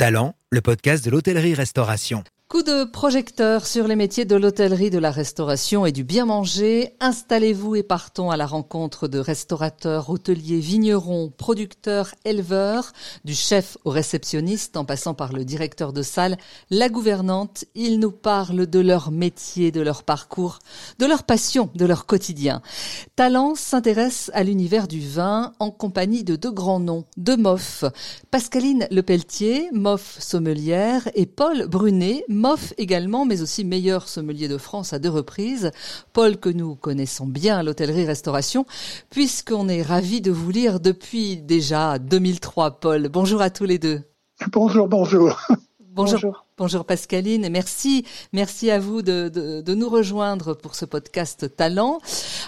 Talent, le podcast de l'hôtellerie-restauration. Coup de projecteur sur les métiers de l'hôtellerie, de la restauration et du bien manger. Installez-vous et partons à la rencontre de restaurateurs, hôteliers, vignerons, producteurs, éleveurs, du chef au réceptionniste en passant par le directeur de salle, la gouvernante. Ils nous parlent de leur métier, de leur parcours, de leur passion, de leur quotidien. Talent s'intéresse à l'univers du vin en compagnie de deux grands noms, de Moff, Pascaline Lepelletier, Moff sommelière et Paul Brunet, Moff également, mais aussi meilleur sommelier de France à deux reprises. Paul que nous connaissons bien à l'hôtellerie-restauration, puisqu'on est ravi de vous lire depuis déjà 2003, Paul. Bonjour à tous les deux. Bonjour, bonjour. Bonjour. Bonjour. Pascaline et merci, merci à vous de, de, de, nous rejoindre pour ce podcast Talent.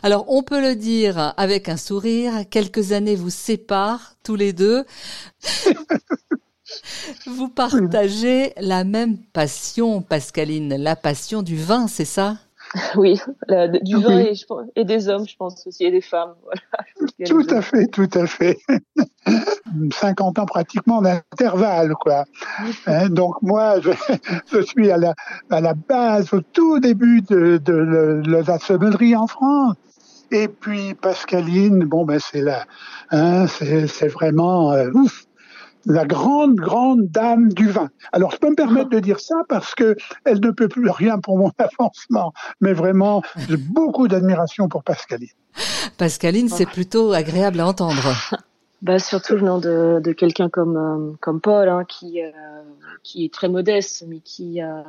Alors on peut le dire avec un sourire, quelques années vous séparent tous les deux. Vous partagez la même passion, Pascaline, la passion du vin, c'est ça? Oui, du vin Et, des hommes, je pense aussi, et des femmes. tout à fait, tout à fait. 50 ans pratiquement d'intervalle, quoi. Hein, donc moi, je, suis à la, à la base, au tout début de, de, la sommellerie en France. Et puis Pascaline, bon ben c'est là, hein, c'est vraiment euh, ouf la grande, grande dame du vin. Alors, je peux me permettre de dire ça parce que elle ne peut plus rien pour mon avancement, mais vraiment, j'ai beaucoup d'admiration pour Pascaline. Pascaline, c'est plutôt agréable à entendre. Bah, surtout venant de, de quelqu'un comme, euh, comme Paul, hein, qui, euh, qui est très modeste, mais qui a,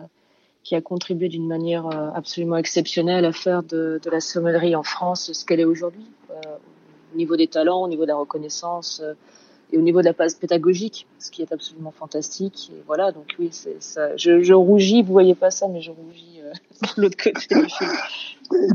qui a contribué d'une manière euh, absolument exceptionnelle à faire de, de la sommellerie en France ce qu'elle est aujourd'hui, au niveau des talents, au niveau de la reconnaissance et au niveau de la base pédagogique, ce qui est absolument fantastique. Et voilà, donc oui, c'est ça. Je, je, rougis, vous voyez pas ça, mais je rougis euh, de l'autre côté.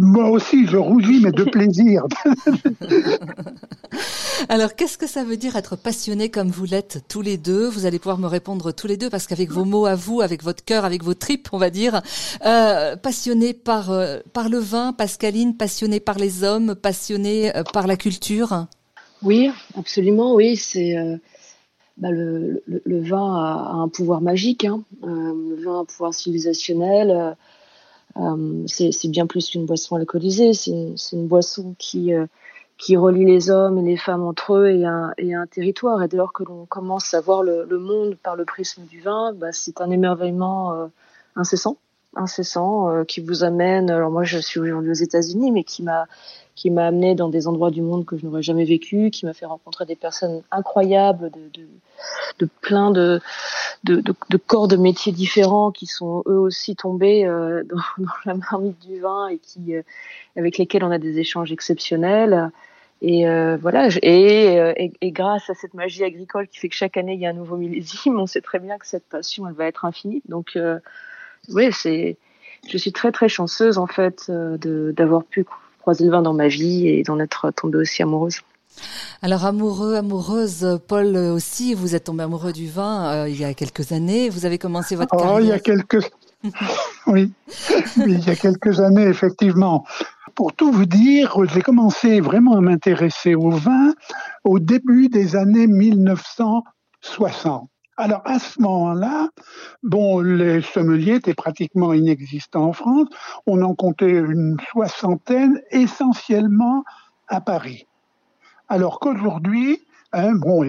Moi aussi, je rougis, mais de plaisir. Alors, qu'est-ce que ça veut dire être passionné comme vous l'êtes tous les deux? Vous allez pouvoir me répondre tous les deux parce qu'avec vos mots à vous, avec votre cœur, avec vos tripes, on va dire, euh, passionné par euh, par le vin, Pascaline, passionné par les hommes, passionné euh, par la culture? Oui, absolument, oui. C'est euh, bah, le, le, vin a, un pouvoir magique. Hein. Euh, le vin a un pouvoir civilisationnel. Euh, c'est bien plus qu'une boisson alcoolisée. C'est une boisson qui qui relie les hommes et les femmes entre eux et un, et un territoire. Et dès lors que l'on commence à voir le, monde par le prisme du vin, bah, c'est un émerveillement incessant, incessant qui vous amène. Alors moi, je suis aujourd'hui aux États-Unis, mais qui m'a qui m'a amené dans des endroits du monde que je n'aurais jamais vécu, qui m'a fait rencontrer des personnes incroyables, de, de, de plein de, de, de, corps de métiers différents qui sont eux aussi tombés euh, dans, dans, la marmite du vin et qui, euh, avec lesquels on a des échanges exceptionnels. Et euh, voilà, et, euh, et, et, grâce à cette magie agricole qui fait que chaque année il y a un nouveau millésime, on sait très bien que cette passion elle va être infinie. Donc oui, c'est, je suis très très chanceuse en fait de d'avoir pu croisé le vin dans ma vie et d'en être tombée aussi amoureuse. Alors amoureux, amoureuse, Paul aussi, vous êtes tombé amoureux du vin euh, il y a quelques années. Vous avez commencé votre carrière. Oh, il y a quelques, oui, il y a quelques années effectivement. Pour tout vous dire, j'ai commencé vraiment à m'intéresser au vin au début des années 1960. Alors à ce moment-là, bon, les sommeliers étaient pratiquement inexistants en France. On en comptait une soixantaine, essentiellement à Paris. Alors qu'aujourd'hui, hein, bon,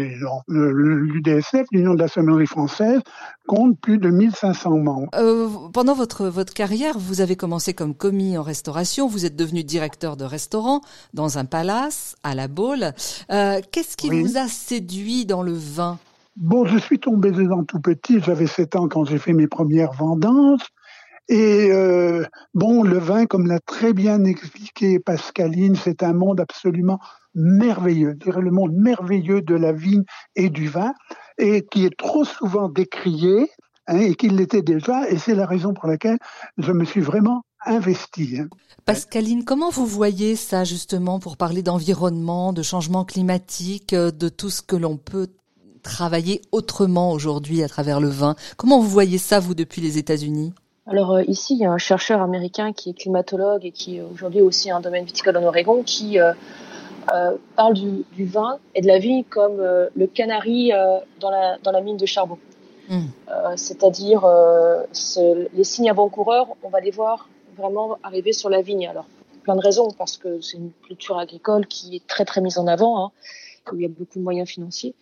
l'UDSF, l'Union de la sommellerie française, compte plus de 1500 membres. Euh, pendant votre, votre carrière, vous avez commencé comme commis en restauration, vous êtes devenu directeur de restaurant dans un palace à La Baule. Euh, Qu'est-ce qui vous a séduit dans le vin? Bon, je suis tombé dedans tout petit, j'avais 7 ans quand j'ai fait mes premières vendanges. Et euh, bon, le vin, comme l'a très bien expliqué Pascaline, c'est un monde absolument merveilleux, le monde merveilleux de la vigne et du vin, et qui est trop souvent décrié, hein, et qu'il l'était déjà, et c'est la raison pour laquelle je me suis vraiment investi. Hein. Pascaline, comment vous voyez ça justement pour parler d'environnement, de changement climatique, de tout ce que l'on peut travailler autrement aujourd'hui à travers le vin. Comment vous voyez ça, vous, depuis les États-Unis? Alors euh, ici, il y a un chercheur américain qui est climatologue et qui aujourd'hui aussi a un domaine viticole en Oregon qui euh, euh, parle du, du, vin et de la vigne comme le canari dans, la, dans la mine de charbon. Mm. C'est-à-dire les signes avant-coureurs, on va les voir vraiment arriver sur la vigne. Alors, plein de raisons, parce que c'est une culture agricole qui est très très mise en avant, hein, où il y a beaucoup de moyens financiers.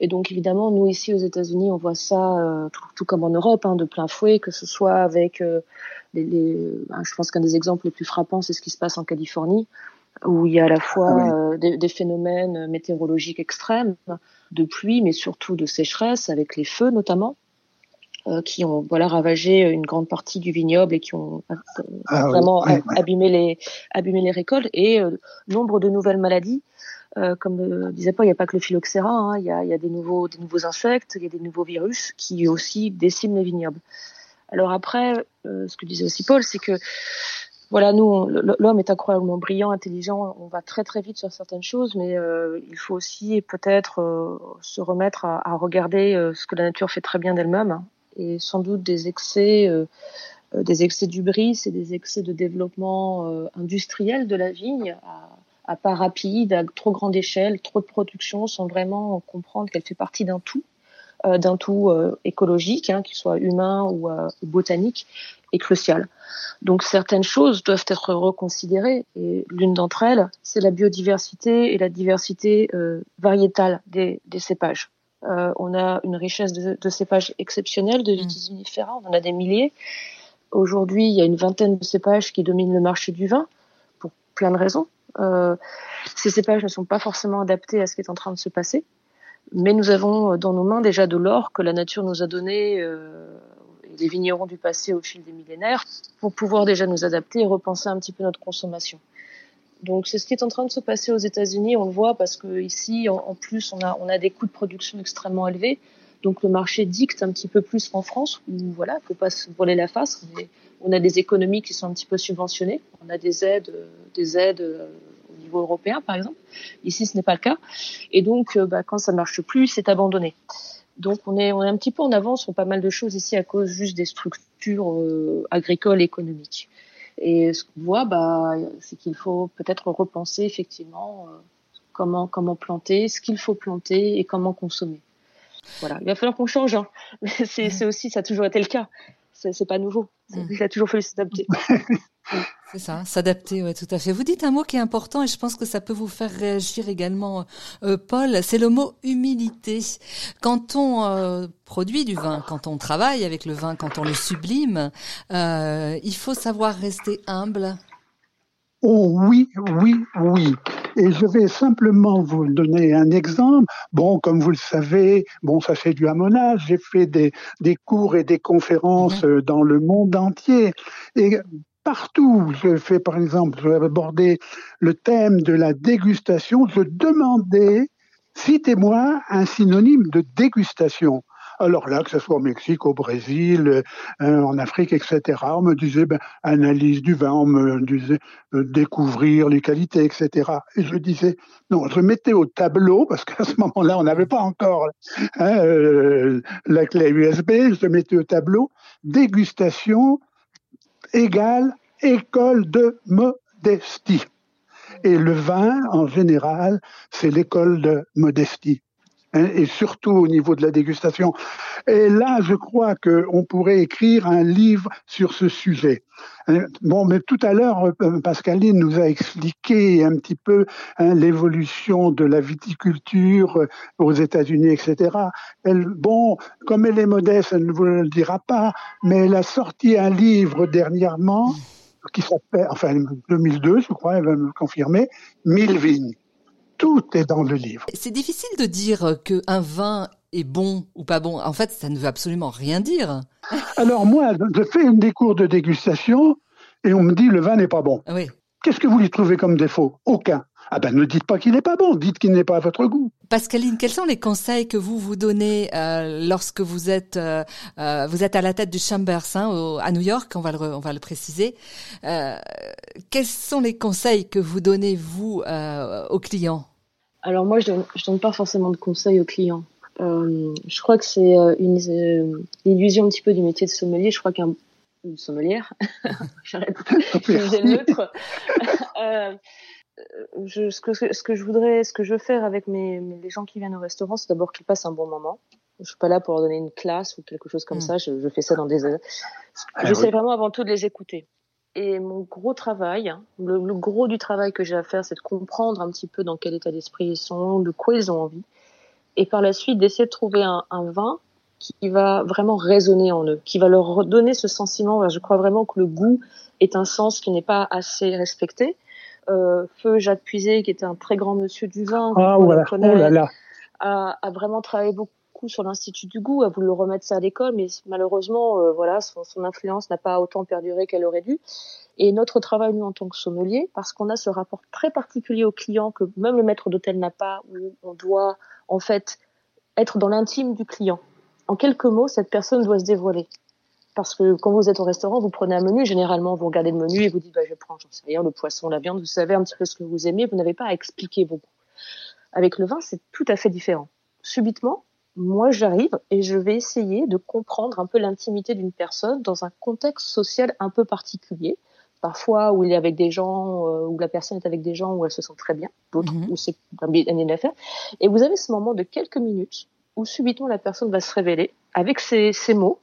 Et donc évidemment, nous ici aux États-Unis, on voit ça euh, tout, comme en Europe, hein, de plein fouet, que ce soit avec euh, les, les ben, je pense qu'un des exemples les plus frappants, c'est ce qui se passe en Californie, où il y a à la fois ah euh, des, des, phénomènes météorologiques extrêmes, de pluie, mais surtout de sécheresse, avec les feux notamment, qui ont voilà ravagé une grande partie du vignoble et qui ont ah vraiment abîmé les abîmé les récoltes. Et nombre de nouvelles maladies euh, comme le disait pas, il n'y a pas que le phylloxéra, hein, il y, a, des nouveaux, insectes, il y a des nouveaux virus qui aussi déciment les vignobles. Alors après, euh, ce que disait aussi Paul, c'est que voilà, nous, l'homme est incroyablement brillant, intelligent, on va très très vite sur certaines choses, mais euh, il faut aussi peut-être euh, se remettre à, regarder euh, ce que la nature fait très bien d'elle-même, hein, et sans doute des excès, des excès du bris et des excès de développement industriel de la vigne à pas rapide, à trop grande échelle, trop de production, sans vraiment comprendre qu'elle fait partie d'un tout, euh, d'un tout euh, écologique, hein, qu'il soit humain ou, euh, botanique, et crucial. Donc certaines choses doivent être reconsidérées, et l'une d'entre elles, c'est la biodiversité et la diversité variétale des, des cépages. on a une richesse de, de cépages exceptionnels, de vitis vinifera, on en a des milliers. Aujourd'hui, il y a une vingtaine de cépages qui dominent le marché du vin, pour plein de raisons. Euh, ces cépages ne sont pas forcément adaptés à ce qui est en train de se passer, mais nous avons dans nos mains déjà de l'or que la nature nous a donné, euh, les vignerons du passé au fil des millénaires, pour pouvoir déjà nous adapter et repenser un petit peu notre consommation. Donc c'est ce qui est en train de se passer aux États-Unis, on le voit parce que ici, en, plus, on a des coûts de production extrêmement élevés. Donc le marché dicte un petit peu plus qu'en France, où voilà, faut pas se voiler la face. On a des économies qui sont un petit peu subventionnées. On a des aides, des aides euh, au niveau européen, par exemple. Ici, ce n'est pas le cas. Et donc, euh, bah, quand ça marche plus, c'est abandonné. Donc, on est, on est un petit peu en avance sur pas mal de choses ici à cause juste des structures euh, agricoles économiques. Et ce qu'on voit, bah, c'est qu'il faut peut-être repenser effectivement comment, comment planter, ce qu'il faut planter et comment consommer. Voilà, il va falloir qu'on change. Hein. C'est aussi, ça a toujours été le cas c'est pas nouveau. Mm. Il a toujours fallu s'adapter. C'est ça, s'adapter, ouais, tout à fait. Vous dites un mot qui est important et je pense que ça peut vous faire réagir également, euh, Paul. C'est le mot humilité. Quand on euh, produit du vin, quand on travaille avec le vin, quand on le sublime, euh, il faut savoir rester humble. Oh oui, oui, oui. Et je vais simplement vous donner un exemple. Bon, comme vous le savez, bon, ça fait du hamonage. J'ai fait des, des cours et des conférences mhm. dans le monde entier. Et partout, je fais par exemple, je vais aborder le thème de la dégustation. Je demandais, citez-moi un synonyme de dégustation. Alors là, que ce soit au Mexique, au Brésil, euh, en Afrique, etc., on me disait ben, analyse du vin, on me disait euh, découvrir les qualités, etc. Et je disais non, je mettais au tableau parce qu'à ce moment-là, on n'avait pas encore hein, euh, la clé USB. Je mettais au tableau dégustation égale école de modestie. Et le vin, en général, c'est l'école de modestie. Et surtout au niveau de la dégustation. Et là, je crois qu'on pourrait écrire un livre sur ce sujet. Hein, bon, mais tout à l'heure, euh, Pascaline nous a expliqué un petit peu hein, l'évolution de la viticulture euh, aux États-Unis, etc. Bon, comme elle est modeste, elle ne vous le dira pas, mais elle a sorti un livre dernièrement qui s'appelle, enfin 2002, je crois, elle va me confirmer, Mille vignes tout est dans le livre. C'est difficile de dire qu'un vin est bon ou pas bon. En fait, ça ne veut absolument rien dire. Alors moi, je fais des cours de dégustation et on me dit le vin n'est pas bon. Oui. Qu'est-ce que vous lui trouvez comme défaut? Aucun. Ah ben ne dites pas qu'il n'est pas bon, dites qu'il n'est pas à votre goût. Pascaline, quels sont les conseils que vous vous donnez euh, lorsque vous êtes euh, euh, vous êtes à la tête du Chambers hein, à New York, on va le on va le préciser. quels sont les conseils que vous donnez vous aux clients? Alors moi je donne, donne pas forcément de conseils aux clients. je crois que c'est une, illusion un petit peu du métier de sommelier. Je crois qu'un sommelière, j'arrête l'autre. je, ce, que, ce que je voudrais, ce que je veux faire avec mes, les gens qui viennent au restaurant, c'est d'abord qu'ils passent un bon moment. Je suis pas là pour leur donner une classe ou quelque chose comme mm. ça. Je, fais ça dans des. Ah J'essaie vraiment avant tout de les écouter. Et mon gros travail, hein, le, gros du travail que j'ai à faire, c'est de comprendre un petit peu dans quel état d'esprit ils sont, de quoi ils ont envie, et par la suite d'essayer de trouver un, un, vin qui va vraiment résonner en eux, qui va leur redonner ce sentiment. Je crois vraiment que le goût est un sens qui n'est pas assez respecté. Euh, Feu Jacques Puisé, qui était un très grand monsieur du vin, ah, voilà. oh là là. A, a, vraiment travaillé beaucoup sur l'Institut du goût, à vouloir remettre ça à l'école, mais malheureusement, euh, voilà, son, son influence n'a pas autant perduré qu'elle aurait dû. Et notre travail, nous, en tant que sommelier, parce qu'on a ce rapport très particulier au client que même le maître d'hôtel n'a pas, où on doit, en fait, être dans l'intime du client. En quelques mots, cette personne doit se dévoiler. Parce que quand vous êtes au restaurant, vous prenez un menu, généralement, vous regardez le menu et vous dites, bah, je prends, j'en sais rien, le poisson, la viande, vous savez un petit peu ce que vous aimez, vous n'avez pas à expliquer beaucoup. Avec le vin, c'est tout à fait différent. Subitement, moi j'arrive et je vais essayer de comprendre un peu l'intimité d'une personne dans un contexte social un peu particulier. Parfois où il est avec des gens, euh, où la personne est avec des gens où elle se sent très bien, d'autres mhm. où c'est un bien d'affaires. Et vous avez ce moment de quelques minutes où subitement la personne va se révéler avec ses, ses mots,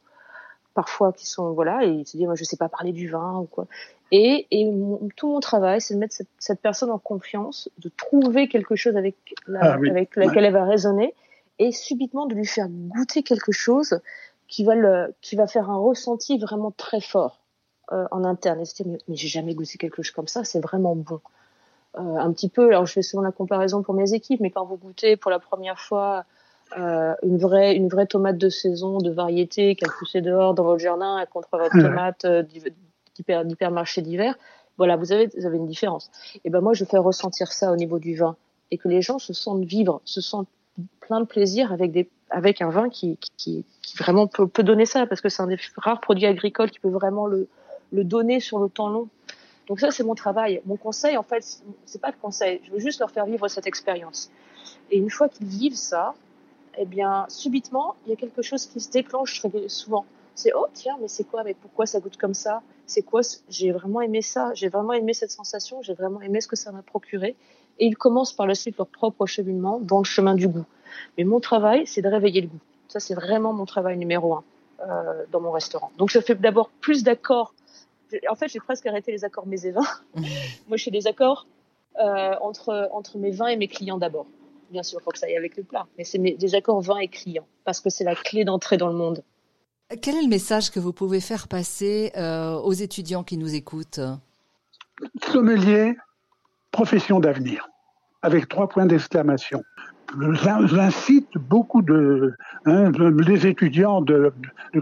parfois qui sont voilà, et il se dit moi je sais pas parler du vin ou quoi. Et, et tout mon travail, c'est de mettre cette, cette, personne en confiance, de trouver quelque chose avec, la, ah avec laquelle elle va raisonner et subitement de lui faire goûter quelque chose qui va le, qui va faire un ressenti vraiment très fort euh, en interne. Et se dire, mais, mais j'ai jamais goûté quelque chose comme ça, c'est vraiment bon. Euh, un petit peu, alors je fais souvent la comparaison pour mes équipes, mais quand vous goûtez pour la première fois euh, une vraie une vraie tomate de saison, de variété qui a poussé dehors dans votre jardin contre votre tomate euh, d'hypermarché d'hiver, voilà, vous avez vous avez une différence. Et ben moi je fais ressentir ça au niveau du vin et que les gens se sentent vivre, se sentent plein de plaisir avec des avec un vin qui, qui, qui vraiment peut, peut, donner ça parce que c'est un des rares produits agricoles qui peut vraiment le, le donner sur le temps long. Donc ça c'est mon travail. Mon conseil en fait c'est pas de conseil, je veux juste leur faire vivre cette expérience. Et une fois qu'ils vivent ça, eh bien subitement il y a quelque chose qui se déclenche très souvent. C'est oh tiens mais c'est quoi? Mais pourquoi ça goûte comme ça? C'est quoi J'ai vraiment aimé ça, j'ai vraiment aimé cette sensation, j'ai vraiment aimé ce que ça m'a procuré et ils commencent par la suite leur propre cheminement dans le chemin du goût. Mais mon travail, c'est de réveiller le goût. Ça, c'est vraiment mon travail numéro un euh, dans mon restaurant. Donc, je fais d'abord plus d'accords. En fait, j'ai presque arrêté les accords mes et vins. Moi, je fais des accords euh, entre, entre mes vins et mes clients d'abord. Bien sûr, faut que ça aille avec le plat. Mais c'est des accords vins et clients parce que c'est la clé d'entrée dans le monde. Quel est le message que vous pouvez faire passer euh, aux étudiants qui nous écoutent? Sommelier, profession d'avenir, avec trois points d'exclamation j'incite beaucoup de hein, les étudiants de,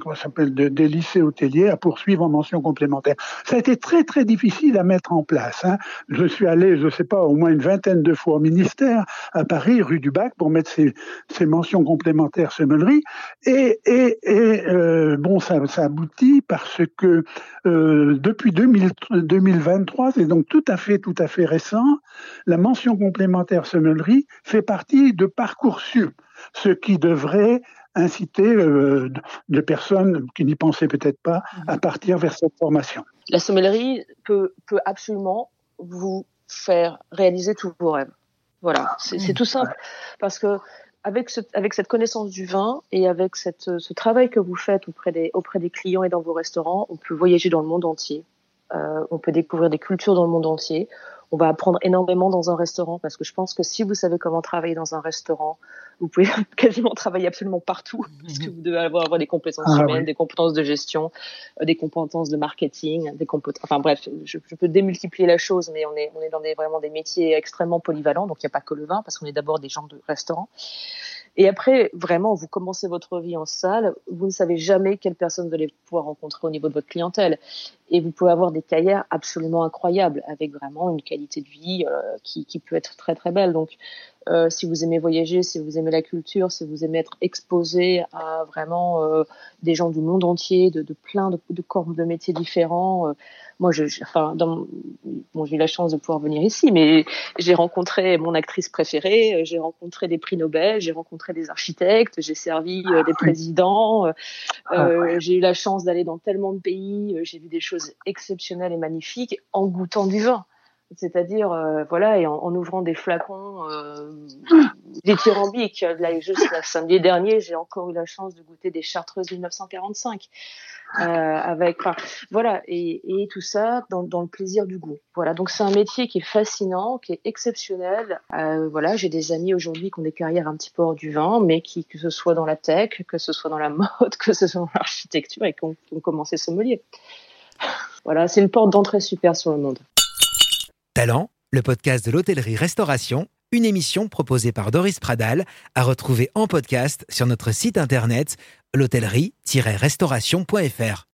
comment s'appelle de, des lycées hôteliers à poursuivre en mention complémentaire. Ça a été très très difficile à mettre en place. Hein. Je suis allé, je sais pas, au moins une vingtaine de fois au ministère à Paris, rue du Bac, pour mettre ces, mentions complémentaires semmellerie. Et, euh, bon, ça, aboutit parce que euh, depuis 2000, 2023, c'est donc tout à fait tout à fait récent, la mention complémentaire semmellerie fait partie de Parcoursup, ce qui devrait inciter euh, des personnes qui n'y pensaient peut-être pas à partir vers cette formation. La sommellerie peut, peut absolument vous faire réaliser tous vos rêves. Voilà, c'est tout simple. Parce que avec, ce, avec cette connaissance du vin et avec cette, ce travail que vous faites auprès des, auprès des clients et dans vos restaurants, on peut voyager dans le monde entier. Euh, on peut découvrir des cultures dans le monde entier on va apprendre énormément dans un restaurant parce que je pense que si vous savez comment travailler dans un restaurant, vous pouvez quasiment travailler absolument partout parce que vous devez avoir, des compétences ah humaines, des compétences de gestion, euh, des compétences de marketing, des compétences. Enfin bref, je, peux démultiplier la chose, mais on est on est dans des vraiment des métiers extrêmement polyvalents. Donc il n'y a pas que le vin parce qu'on est d'abord des gens de restaurant. Et après, vraiment, vous commencez votre vie en salle, vous ne savez jamais quelle personne vous allez pouvoir rencontrer au niveau de votre clientèle. Et vous pouvez avoir des carrières absolument incroyables, avec vraiment une qualité de vie euh, qui, qui, peut être très très belle. Donc, euh, si vous aimez voyager, si vous aimez la culture, si vous aimez être exposé à vraiment euh, des gens du monde entier, de, de plein de, de, corps de métiers différents. Moi, je, enfin, dans, bon, j'ai eu la chance de pouvoir venir ici, mais j'ai rencontré mon actrice préférée, j'ai rencontré des prix Nobel, j'ai rencontré des architectes, j'ai servi des présidents, ah, j'ai eu la chance d'aller dans tellement de pays, j'ai vu des choses exceptionnelles et magnifiques en goûtant du vin. C'est-à-dire, euh, voilà, et en, ouvrant des flacons euh, dithyrambiques. Là, juste samedi dernier, j'ai encore eu la chance de goûter des chartreuses 1945. Euh, avec, voilà, et, tout ça dans, le plaisir du goût. Voilà, donc c'est un métier qui est fascinant, qui est exceptionnel. Euh, voilà, j'ai des amis aujourd'hui qui ont des carrières un petit peu hors du vin, mais qui, que ce soit dans la tech, que ce soit dans la mode, que ce soit dans l'architecture, et qui ont, qui ont commencé. Voilà, c'est une porte d'entrée super sur le monde. Talent, le podcast de l'hôtellerie-restauration, une émission proposée par Doris Pradal, à retrouver en podcast sur notre site internet l'hôtellerie-restauration.fr.